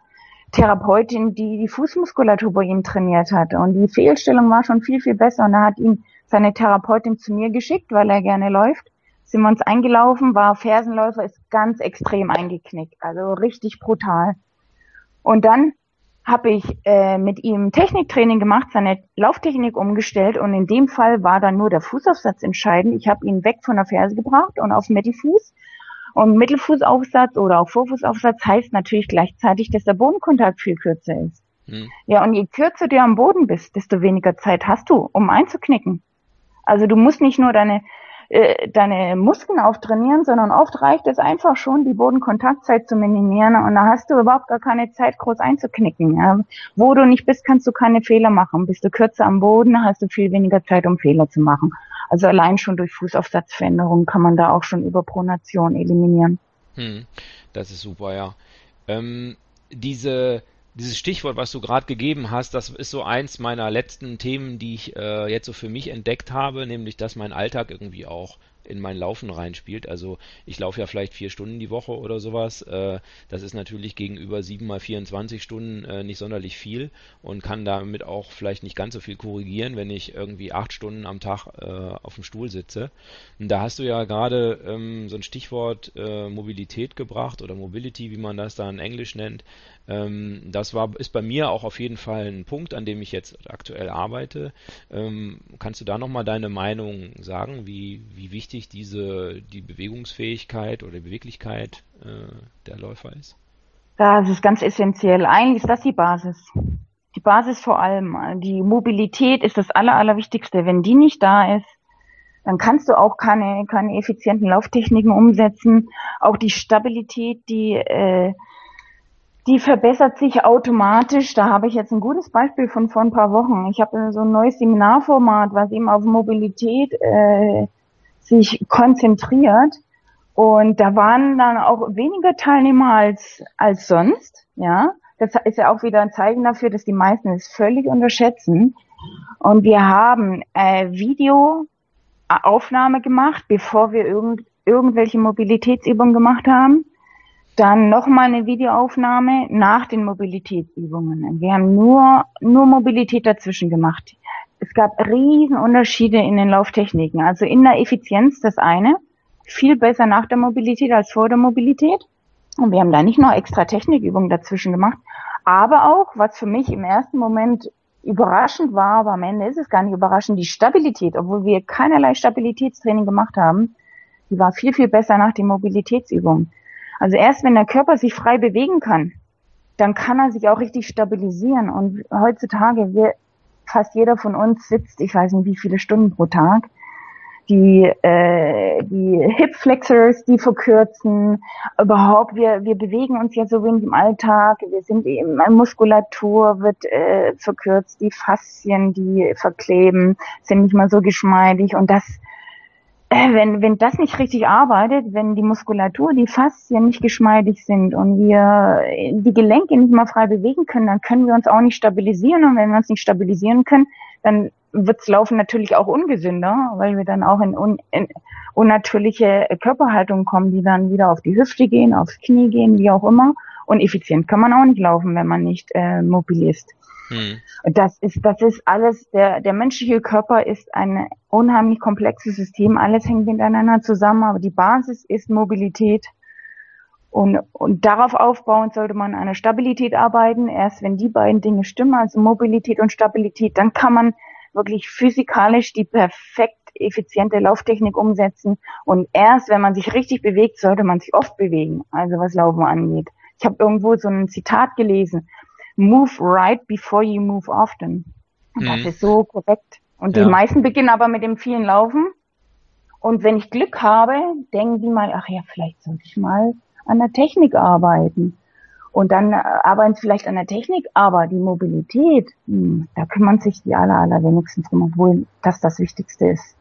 Therapeutin, die die Fußmuskulatur bei ihm trainiert hat. Und die Fehlstellung war schon viel, viel besser. Und da hat ihn seine Therapeutin zu mir geschickt, weil er gerne läuft sind wir uns eingelaufen, war Fersenläufer, ist ganz extrem eingeknickt, also richtig brutal. Und dann habe ich äh, mit ihm Techniktraining gemacht, seine Lauftechnik umgestellt und in dem Fall war dann nur der Fußaufsatz entscheidend. Ich habe ihn weg von der Ferse gebracht und auf Mittelfuß. Und Mittelfußaufsatz oder auch Vorfußaufsatz heißt natürlich gleichzeitig, dass der Bodenkontakt viel kürzer ist. Hm. Ja, und je kürzer du am Boden bist, desto weniger Zeit hast du, um einzuknicken. Also du musst nicht nur deine äh, deine Muskeln auftrainieren, sondern oft reicht es einfach schon, die Bodenkontaktzeit zu minimieren und da hast du überhaupt gar keine Zeit, groß einzuknicken. Ja. Wo du nicht bist, kannst du keine Fehler machen. Bist du kürzer am Boden, hast du viel weniger Zeit, um Fehler zu machen. Also allein schon durch Fußaufsatzveränderungen kann man da auch schon Überpronation eliminieren. Hm, das ist super, ja. Ähm, diese dieses Stichwort, was du gerade gegeben hast, das ist so eins meiner letzten Themen, die ich äh, jetzt so für mich entdeckt habe, nämlich dass mein Alltag irgendwie auch in mein Laufen reinspielt. Also ich laufe ja vielleicht vier Stunden die Woche oder sowas. Äh, das ist natürlich gegenüber sieben mal 24 Stunden äh, nicht sonderlich viel und kann damit auch vielleicht nicht ganz so viel korrigieren, wenn ich irgendwie acht Stunden am Tag äh, auf dem Stuhl sitze. Und da hast du ja gerade ähm, so ein Stichwort Mobilität gebracht oder Mobility, wie man das da in Englisch nennt. Ähm, das war, ist bei mir auch auf jeden Fall ein Punkt, an dem ich jetzt aktuell arbeite. Ähm, kannst du da nochmal deine Meinung sagen, wie, wie wichtig diese, die Bewegungsfähigkeit oder Beweglichkeit äh, der Läufer ist? Das ist ganz essentiell. Eigentlich ist das die Basis. Die Basis vor allem. Die Mobilität ist das Aller, Allerwichtigste. Wenn die nicht da ist, dann kannst du auch keine, keine effizienten Lauftechniken umsetzen. Auch die Stabilität, die äh, die verbessert sich automatisch. Da habe ich jetzt ein gutes Beispiel von vor ein paar Wochen. Ich habe so ein neues Seminarformat, was eben auf Mobilität äh, sich konzentriert. Und da waren dann auch weniger Teilnehmer als, als sonst. Ja, das ist ja auch wieder ein Zeichen dafür, dass die meisten es völlig unterschätzen. Und wir haben äh, Videoaufnahme gemacht, bevor wir irgend, irgendwelche Mobilitätsübungen gemacht haben dann nochmal eine Videoaufnahme nach den Mobilitätsübungen. Wir haben nur, nur Mobilität dazwischen gemacht. Es gab riesen Unterschiede in den Lauftechniken. Also in der Effizienz das eine, viel besser nach der Mobilität als vor der Mobilität. Und wir haben da nicht noch extra Technikübungen dazwischen gemacht, aber auch, was für mich im ersten Moment überraschend war, aber am Ende ist es gar nicht überraschend, die Stabilität, obwohl wir keinerlei Stabilitätstraining gemacht haben, die war viel, viel besser nach den Mobilitätsübungen. Also erst wenn der Körper sich frei bewegen kann, dann kann er sich auch richtig stabilisieren. Und heutzutage, wir, fast jeder von uns sitzt, ich weiß nicht wie viele Stunden pro Tag, die, äh, die Hip Flexors, die verkürzen. Überhaupt, wir, wir bewegen uns ja so wenig im Alltag. Wir sind eben, Muskulatur wird äh, verkürzt, die Faszien, die verkleben, sind nicht mehr so geschmeidig. Und das, äh, wenn, wenn das nicht richtig arbeitet, wenn die Muskulatur, die Faszien nicht geschmeidig sind und wir die Gelenke nicht mal frei bewegen können, dann können wir uns auch nicht stabilisieren. Und wenn wir uns nicht stabilisieren können, dann wirds Laufen natürlich auch ungesünder, weil wir dann auch in, un, in unnatürliche Körperhaltung kommen, die dann wieder auf die Hüfte gehen, aufs Knie gehen, wie auch immer. Und effizient kann man auch nicht laufen, wenn man nicht äh, mobil ist. Hm. Das ist, das ist alles, der, der menschliche Körper ist ein unheimlich komplexes System. Alles hängt miteinander zusammen, aber die Basis ist Mobilität. Und, und darauf aufbauend sollte man an einer Stabilität arbeiten. Erst wenn die beiden Dinge stimmen, also Mobilität und Stabilität, dann kann man wirklich physikalisch die perfekt effiziente Lauftechnik umsetzen. Und erst wenn man sich richtig bewegt, sollte man sich oft bewegen, also was Laufen angeht. Ich habe irgendwo so ein Zitat gelesen. Move right before you move often. Mhm. Das ist so korrekt. Und ja. die meisten beginnen aber mit dem vielen Laufen. Und wenn ich Glück habe, denken die mal, ach ja, vielleicht sollte ich mal an der Technik arbeiten. Und dann äh, arbeiten sie vielleicht an der Technik, aber die Mobilität, hm, da kümmern sich die aller, allerwenigsten drum, obwohl das das Wichtigste ist.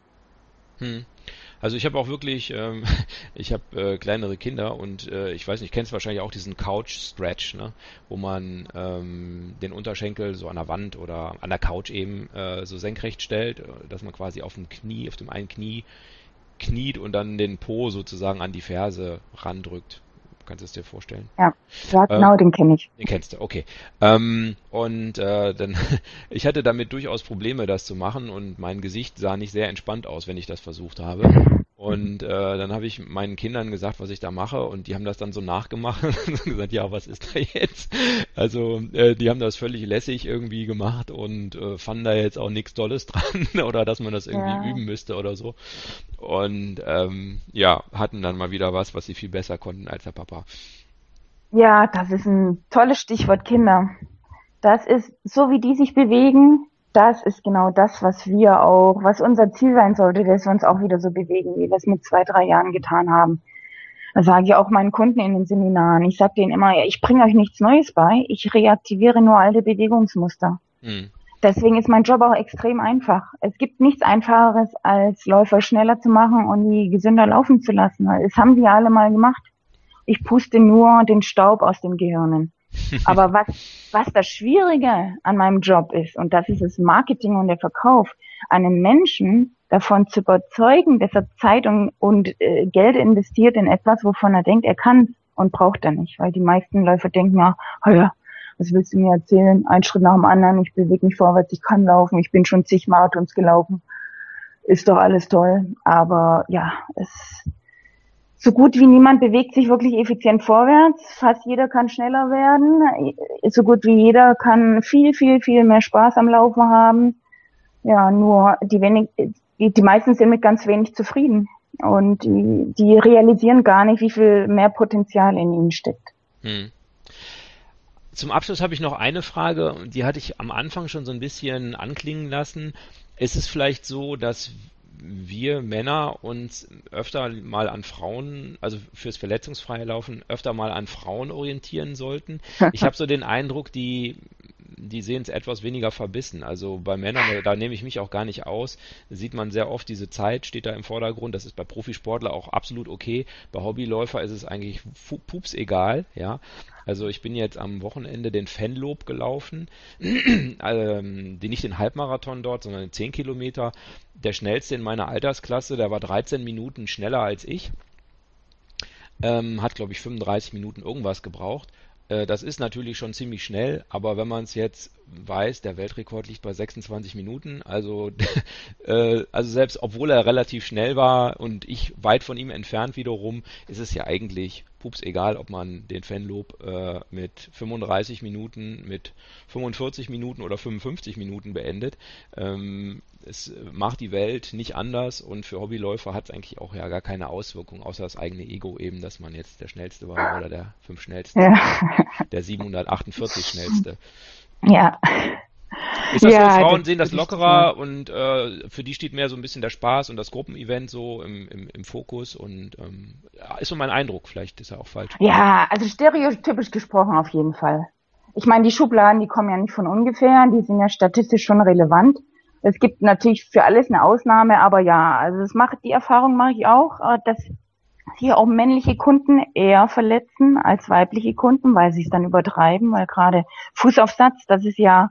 Hm. Also ich habe auch wirklich, ähm, ich habe äh, kleinere Kinder und äh, ich weiß nicht, kennst wahrscheinlich auch diesen Couch Stretch, ne? wo man ähm, den Unterschenkel so an der Wand oder an der Couch eben äh, so senkrecht stellt, äh, dass man quasi auf dem Knie, auf dem einen Knie kniet und dann den Po sozusagen an die Ferse randrückt. Kannst du es dir vorstellen? Ja, ja genau, ähm, den kenne ich. Den kennst du, okay. Ähm, und äh, dann, ich hatte damit durchaus Probleme, das zu machen und mein Gesicht sah nicht sehr entspannt aus, wenn ich das versucht habe. Und äh, dann habe ich meinen Kindern gesagt, was ich da mache und die haben das dann so nachgemacht und gesagt, ja, was ist da jetzt? Also äh, die haben das völlig lässig irgendwie gemacht und äh, fanden da jetzt auch nichts Dolles dran oder dass man das irgendwie ja. üben müsste oder so. Und ähm, ja, hatten dann mal wieder was, was sie viel besser konnten als der Papa. Ja, das ist ein tolles Stichwort Kinder. Das ist so, wie die sich bewegen, das ist genau das, was wir auch, was unser Ziel sein sollte, dass wir uns auch wieder so bewegen, wie wir es mit zwei, drei Jahren getan haben. Das sage ich auch meinen Kunden in den Seminaren. Ich sage denen immer, ich bringe euch nichts Neues bei, ich reaktiviere nur alte Bewegungsmuster. Mhm. Deswegen ist mein Job auch extrem einfach. Es gibt nichts Einfacheres, als Läufer schneller zu machen und die gesünder laufen zu lassen. Das haben sie alle mal gemacht. Ich puste nur den Staub aus den Gehirnen. Aber was, was das Schwierige an meinem Job ist, und das ist das Marketing und der Verkauf, einen Menschen davon zu überzeugen, dass er Zeit und, und äh, Geld investiert in etwas, wovon er denkt, er kann und braucht er nicht. Weil die meisten Läufer denken ja, oh was willst du mir erzählen? Ein Schritt nach dem anderen, ich bewege mich vorwärts, ich kann laufen, ich bin schon zig Marathons gelaufen. Ist doch alles toll. Aber ja, es so gut wie niemand bewegt sich wirklich effizient vorwärts. Fast jeder kann schneller werden. So gut wie jeder kann viel, viel, viel mehr Spaß am Laufen haben. Ja, nur die wenig, die, die meisten sind mit ganz wenig zufrieden. Und die, die realisieren gar nicht, wie viel mehr Potenzial in ihnen steckt. Hm. Zum Abschluss habe ich noch eine Frage, die hatte ich am Anfang schon so ein bisschen anklingen lassen. Ist es vielleicht so, dass wir Männer uns öfter mal an Frauen, also fürs verletzungsfreie Laufen, öfter mal an Frauen orientieren sollten. Ich habe so den Eindruck, die, die sehen es etwas weniger verbissen. Also bei Männern, da nehme ich mich auch gar nicht aus, sieht man sehr oft, diese Zeit steht da im Vordergrund. Das ist bei Profisportler auch absolut okay. Bei Hobbyläufer ist es eigentlich pups egal, ja. Also ich bin jetzt am Wochenende den Fenlob gelaufen, ähm, nicht den Halbmarathon dort, sondern den 10 Kilometer. Der schnellste in meiner Altersklasse, der war 13 Minuten schneller als ich. Ähm, hat, glaube ich, 35 Minuten irgendwas gebraucht. Äh, das ist natürlich schon ziemlich schnell, aber wenn man es jetzt weiß, der Weltrekord liegt bei 26 Minuten. Also, äh, also selbst obwohl er relativ schnell war und ich weit von ihm entfernt wiederum, ist es ja eigentlich pups egal, ob man den Fanlob äh, mit 35 Minuten, mit 45 Minuten oder 55 Minuten beendet. Ähm, es macht die Welt nicht anders und für Hobbyläufer hat es eigentlich auch ja gar keine Auswirkung, außer das eigene Ego eben, dass man jetzt der schnellste war oder der fünf schnellste, ja. der 748 schnellste. Ja. Ist das ja, so, Frauen sehen das lockerer und äh, für die steht mehr so ein bisschen der Spaß und das Gruppenevent so im, im, im Fokus und ähm, ist so mein Eindruck, vielleicht ist er auch falsch. Ja, also stereotypisch gesprochen auf jeden Fall. Ich meine, die Schubladen, die kommen ja nicht von ungefähr, die sind ja statistisch schon relevant. Es gibt natürlich für alles eine Ausnahme, aber ja, also das macht die Erfahrung mache ich auch, äh, dass hier auch männliche Kunden eher verletzen als weibliche Kunden, weil sie es dann übertreiben, weil gerade Fußaufsatz, das ist ja,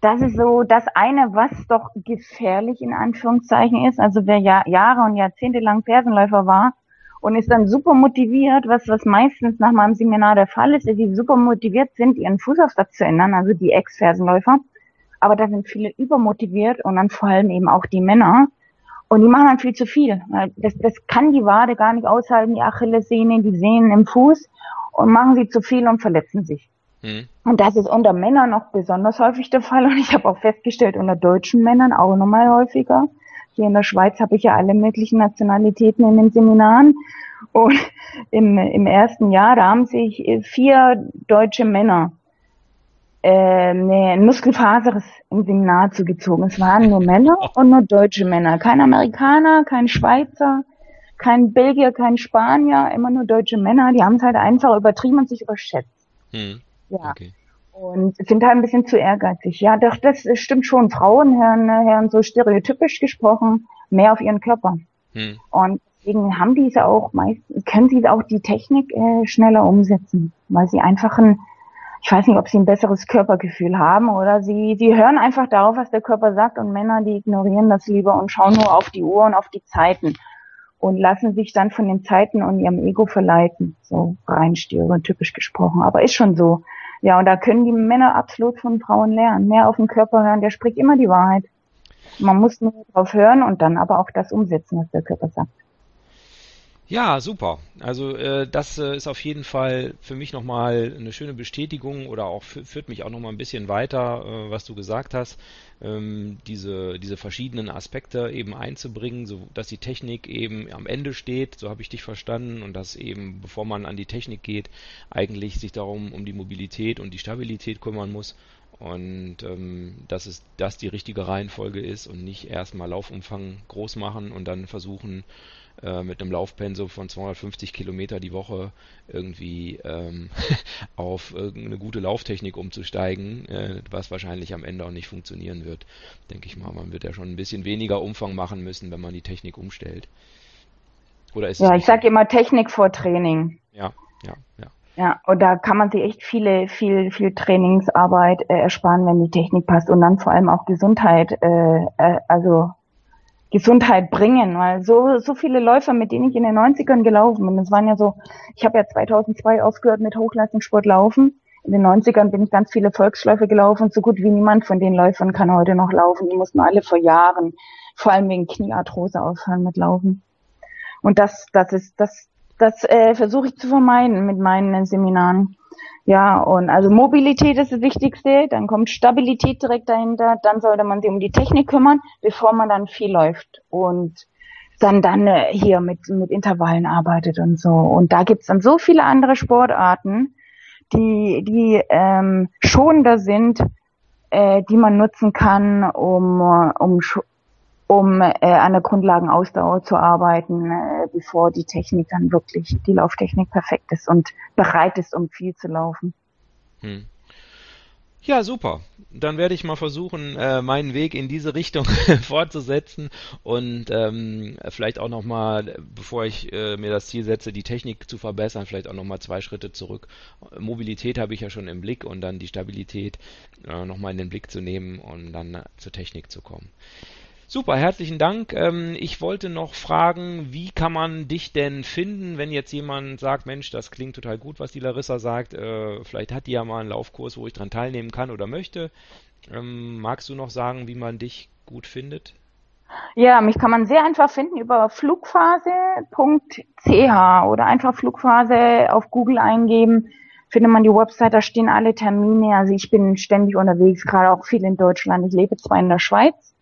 das ist so das eine, was doch gefährlich in Anführungszeichen ist. Also wer ja Jahre und Jahrzehnte lang Fersenläufer war und ist dann super motiviert, was, was meistens nach meinem Seminar der Fall ist, dass sie super motiviert sind, ihren Fußaufsatz zu ändern, also die Ex-Fersenläufer. Aber da sind viele übermotiviert und dann vor allem eben auch die Männer, und die machen dann viel zu viel. Das, das kann die Wade gar nicht aushalten, die Achillessehne, die Sehnen im Fuß und machen sie zu viel und verletzen sich. Mhm. Und das ist unter Männern noch besonders häufig der Fall. Und ich habe auch festgestellt, unter deutschen Männern auch nochmal häufiger. Hier in der Schweiz habe ich ja alle möglichen Nationalitäten in den Seminaren. Und im, im ersten Jahr, da haben sich vier deutsche Männer äh, nee, ein Muskelfaserriss im Seminar zugezogen. Es waren nur Männer und nur deutsche Männer. Kein Amerikaner, kein Schweizer, kein Belgier, kein Spanier, immer nur deutsche Männer. Die haben es halt einfach übertrieben und sich überschätzt. Hm. Ja. Okay. Und sind halt ein bisschen zu ehrgeizig. Ja, doch, das stimmt schon. Frauen hören, hören so stereotypisch gesprochen mehr auf ihren Körper. Hm. Und deswegen haben diese auch meist, können sie auch die Technik äh, schneller umsetzen, weil sie einfach ein ich weiß nicht, ob sie ein besseres Körpergefühl haben oder sie, sie hören einfach darauf, was der Körper sagt und Männer, die ignorieren das lieber und schauen nur auf die Uhr und auf die Zeiten und lassen sich dann von den Zeiten und ihrem Ego verleiten, so rein stereotypisch gesprochen. Aber ist schon so. Ja, und da können die Männer absolut von Frauen lernen. Mehr auf den Körper hören, der spricht immer die Wahrheit. Man muss nur drauf hören und dann aber auch das umsetzen, was der Körper sagt. Ja, super. Also äh, das äh, ist auf jeden Fall für mich nochmal eine schöne Bestätigung oder auch führt mich auch nochmal ein bisschen weiter, äh, was du gesagt hast, ähm, diese, diese verschiedenen Aspekte eben einzubringen, so dass die Technik eben am Ende steht, so habe ich dich verstanden, und dass eben, bevor man an die Technik geht, eigentlich sich darum um die Mobilität und die Stabilität kümmern muss und ähm, dass es das die richtige Reihenfolge ist und nicht erstmal Laufumfang groß machen und dann versuchen, äh, mit einem Laufpensum von 250 Kilometer die Woche irgendwie ähm, auf irgendeine gute Lauftechnik umzusteigen, äh, was wahrscheinlich am Ende auch nicht funktionieren wird. Denke ich mal, man wird ja schon ein bisschen weniger Umfang machen müssen, wenn man die Technik umstellt. Oder ist ja, ich sage immer Technik vor Training. Ja, ja, ja. Ja, und da kann man sich echt viele, viel, viel Trainingsarbeit äh, ersparen, wenn die Technik passt und dann vor allem auch Gesundheit, äh, äh, also Gesundheit bringen, weil so, so viele Läufer, mit denen ich in den 90ern gelaufen bin, das waren ja so, ich habe ja 2002 aufgehört mit Hochleistungssport laufen. In den 90ern bin ich ganz viele Volksläufe gelaufen. So gut wie niemand von den Läufern kann heute noch laufen. Die mussten alle vor Jahren, vor allem wegen Kniearthrose aufhören mit Laufen. Und das, das ist, das, das äh, versuche ich zu vermeiden mit meinen Seminaren. Ja, und also Mobilität ist das Wichtigste, dann kommt Stabilität direkt dahinter, dann sollte man sich um die Technik kümmern, bevor man dann viel läuft und dann dann äh, hier mit, mit Intervallen arbeitet und so. Und da gibt's dann so viele andere Sportarten, die, die ähm, schonender sind, äh, die man nutzen kann, um, um um äh, an der Grundlagenausdauer zu arbeiten, äh, bevor die Technik dann wirklich, die Lauftechnik perfekt ist und bereit ist, um viel zu laufen. Hm. Ja, super. Dann werde ich mal versuchen, äh, meinen Weg in diese Richtung fortzusetzen und ähm, vielleicht auch nochmal, bevor ich äh, mir das Ziel setze, die Technik zu verbessern, vielleicht auch nochmal zwei Schritte zurück. Mobilität habe ich ja schon im Blick und dann die Stabilität äh, nochmal in den Blick zu nehmen und dann zur Technik zu kommen. Super, herzlichen Dank. Ähm, ich wollte noch fragen, wie kann man dich denn finden, wenn jetzt jemand sagt, Mensch, das klingt total gut, was die Larissa sagt. Äh, vielleicht hat die ja mal einen Laufkurs, wo ich dran teilnehmen kann oder möchte. Ähm, magst du noch sagen, wie man dich gut findet? Ja, mich kann man sehr einfach finden über flugphase.ch oder einfach Flugphase auf Google eingeben. Findet man die Website, da stehen alle Termine. Also ich bin ständig unterwegs, gerade auch viel in Deutschland. Ich lebe zwar in der Schweiz,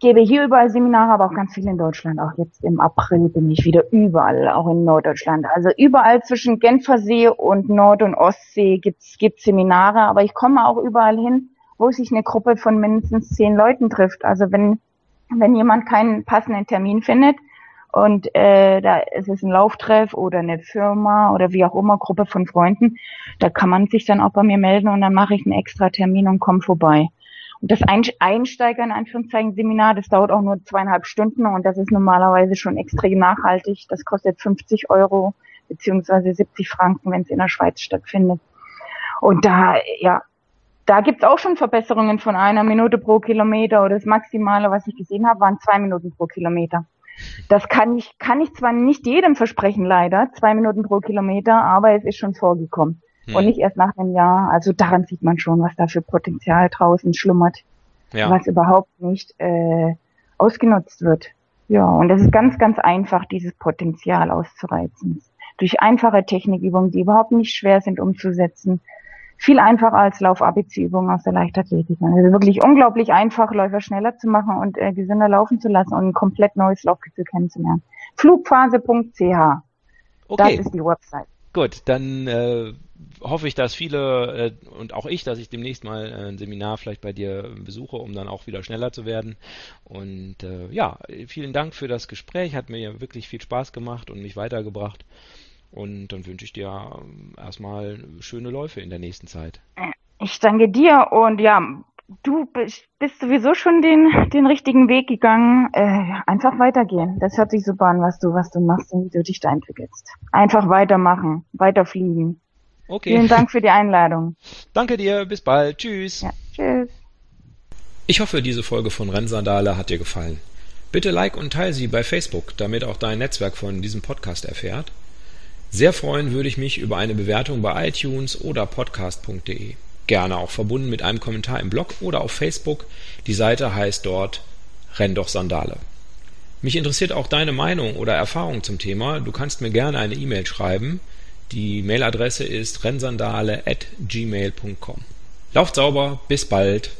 gebe hier überall Seminare, aber auch ganz viel in Deutschland. Auch jetzt im April bin ich wieder überall, auch in Norddeutschland. Also überall zwischen Genfersee und Nord- und Ostsee gibt's gibt's Seminare, aber ich komme auch überall hin, wo sich eine Gruppe von mindestens zehn Leuten trifft. Also wenn wenn jemand keinen passenden Termin findet und äh, da ist es ein Lauftreff oder eine Firma oder wie auch immer, Gruppe von Freunden, da kann man sich dann auch bei mir melden und dann mache ich einen extra Termin und komme vorbei. Und das Einsteiger in Anführungszeichen Seminar, das dauert auch nur zweieinhalb Stunden und das ist normalerweise schon extrem nachhaltig. Das kostet 50 Euro beziehungsweise 70 Franken, wenn es in der Schweiz stattfindet. Und da, ja, da gibt's auch schon Verbesserungen von einer Minute pro Kilometer oder das Maximale, was ich gesehen habe, waren zwei Minuten pro Kilometer. Das kann ich, kann ich zwar nicht jedem versprechen, leider, zwei Minuten pro Kilometer, aber es ist schon vorgekommen. Hm. Und nicht erst nach einem Jahr. Also daran sieht man schon, was da für Potenzial draußen schlummert, ja. was überhaupt nicht äh, ausgenutzt wird. Ja, und es ist ganz, ganz einfach, dieses Potenzial auszureizen. Durch einfache Technikübungen, die überhaupt nicht schwer sind umzusetzen, viel einfacher als Lauf-ABC-Übungen aus der Leichtathletik. Also wirklich unglaublich einfach, Läufer schneller zu machen und äh, gesünder laufen zu lassen und ein komplett neues Laufgefühl kennenzulernen. Flugphase.ch. Okay. Das ist die Website. Gut, dann äh, hoffe ich, dass viele äh, und auch ich, dass ich demnächst mal äh, ein Seminar vielleicht bei dir besuche, um dann auch wieder schneller zu werden. Und äh, ja, vielen Dank für das Gespräch, hat mir wirklich viel Spaß gemacht und mich weitergebracht. Und dann wünsche ich dir ähm, erstmal schöne Läufe in der nächsten Zeit. Ich danke dir und ja, du bist, bist sowieso schon den, den richtigen Weg gegangen. Äh, einfach weitergehen. Das hört sich super an, was du, was du machst und wie du dich da entwickelst. Einfach weitermachen, weiterfliegen. Okay. Vielen Dank für die Einladung. Danke dir, bis bald. Tschüss. Ja, tschüss. Ich hoffe, diese Folge von Rennsandale hat dir gefallen. Bitte like und teile sie bei Facebook, damit auch dein Netzwerk von diesem Podcast erfährt. Sehr freuen würde ich mich über eine Bewertung bei iTunes oder podcast.de. Gerne auch verbunden mit einem Kommentar im Blog oder auf Facebook. Die Seite heißt dort Renn doch Sandale. Mich interessiert auch deine Meinung oder Erfahrung zum Thema. Du kannst mir gerne eine E-Mail schreiben. Die Mailadresse ist rennsandale at gmail.com. Lauft sauber, bis bald.